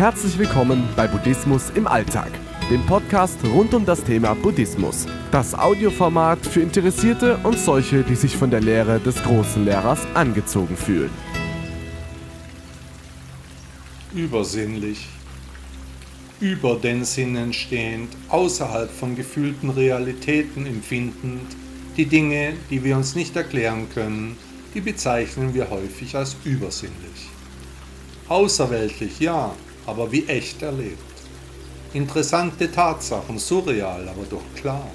Herzlich willkommen bei Buddhismus im Alltag, dem Podcast rund um das Thema Buddhismus. Das Audioformat für Interessierte und solche, die sich von der Lehre des großen Lehrers angezogen fühlen. Übersinnlich. Über den Sinnen stehend, außerhalb von gefühlten Realitäten empfindend, die Dinge, die wir uns nicht erklären können, die bezeichnen wir häufig als übersinnlich. Außerweltlich, ja, aber wie echt erlebt. Interessante Tatsachen, surreal, aber doch klar.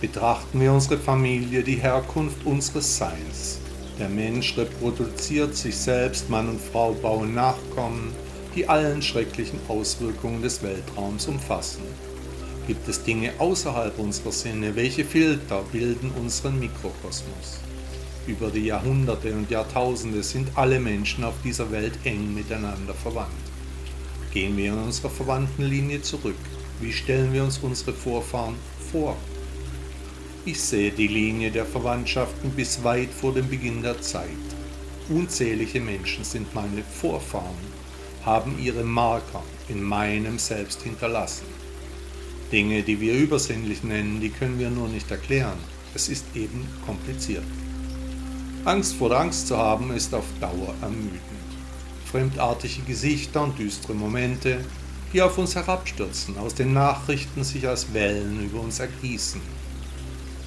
Betrachten wir unsere Familie, die Herkunft unseres Seins. Der Mensch reproduziert sich selbst, Mann und Frau bauen Nachkommen, die allen schrecklichen Auswirkungen des Weltraums umfassen. Gibt es Dinge außerhalb unserer Sinne? Welche Filter bilden unseren Mikrokosmos? Über die Jahrhunderte und Jahrtausende sind alle Menschen auf dieser Welt eng miteinander verwandt. Gehen wir in unserer Verwandtenlinie zurück. Wie stellen wir uns unsere Vorfahren vor? Ich sehe die Linie der Verwandtschaften bis weit vor dem Beginn der Zeit. Unzählige Menschen sind meine Vorfahren, haben ihre Marker in meinem Selbst hinterlassen. Dinge, die wir übersinnlich nennen, die können wir nur nicht erklären. Es ist eben kompliziert. Angst vor der Angst zu haben, ist auf Dauer ermüdend. Fremdartige Gesichter und düstere Momente, die auf uns herabstürzen, aus den Nachrichten sich als Wellen über uns ergießen.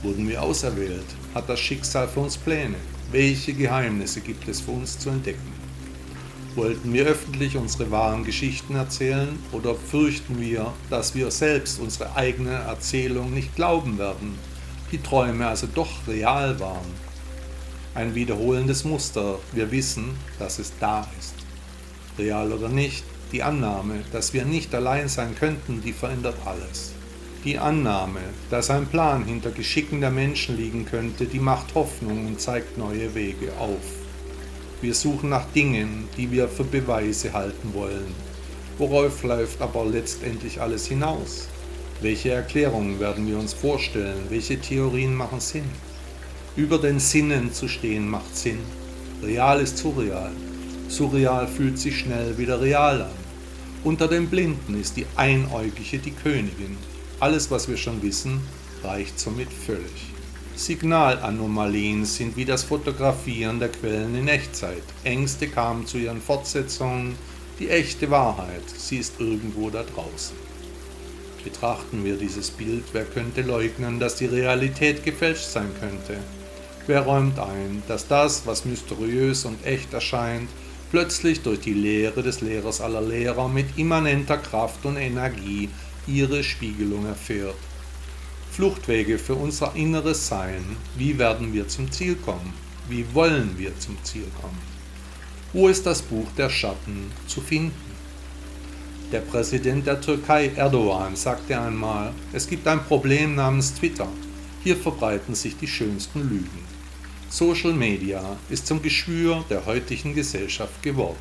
Wurden wir auserwählt? Hat das Schicksal für uns Pläne? Welche Geheimnisse gibt es für uns zu entdecken? Wollten wir öffentlich unsere wahren Geschichten erzählen oder fürchten wir, dass wir selbst unsere eigene Erzählung nicht glauben werden, die Träume also doch real waren ein wiederholendes Muster. Wir wissen, dass es da ist. Real oder nicht, die Annahme, dass wir nicht allein sein könnten, die verändert alles. Die Annahme, dass ein Plan hinter Geschicken der Menschen liegen könnte, die macht Hoffnung und zeigt neue Wege auf. Wir suchen nach Dingen, die wir für Beweise halten wollen. Worauf läuft aber letztendlich alles hinaus? Welche Erklärungen werden wir uns vorstellen? Welche Theorien machen Sinn? Über den Sinnen zu stehen macht Sinn. Real ist surreal. Surreal fühlt sich schnell wieder real an. Unter den Blinden ist die Einäugige die Königin. Alles, was wir schon wissen, reicht somit völlig. Signalanomalien sind wie das Fotografieren der Quellen in Echtzeit. Ängste kamen zu ihren Fortsetzungen. Die echte Wahrheit, sie ist irgendwo da draußen. Betrachten wir dieses Bild, wer könnte leugnen, dass die Realität gefälscht sein könnte? Wer räumt ein, dass das, was mysteriös und echt erscheint, plötzlich durch die Lehre des Lehrers aller Lehrer mit immanenter Kraft und Energie ihre Spiegelung erfährt? Fluchtwege für unser inneres Sein, wie werden wir zum Ziel kommen? Wie wollen wir zum Ziel kommen? Wo ist das Buch der Schatten zu finden? Der Präsident der Türkei Erdogan sagte einmal, es gibt ein Problem namens Twitter. Hier verbreiten sich die schönsten Lügen. Social Media ist zum Geschwür der heutigen Gesellschaft geworden.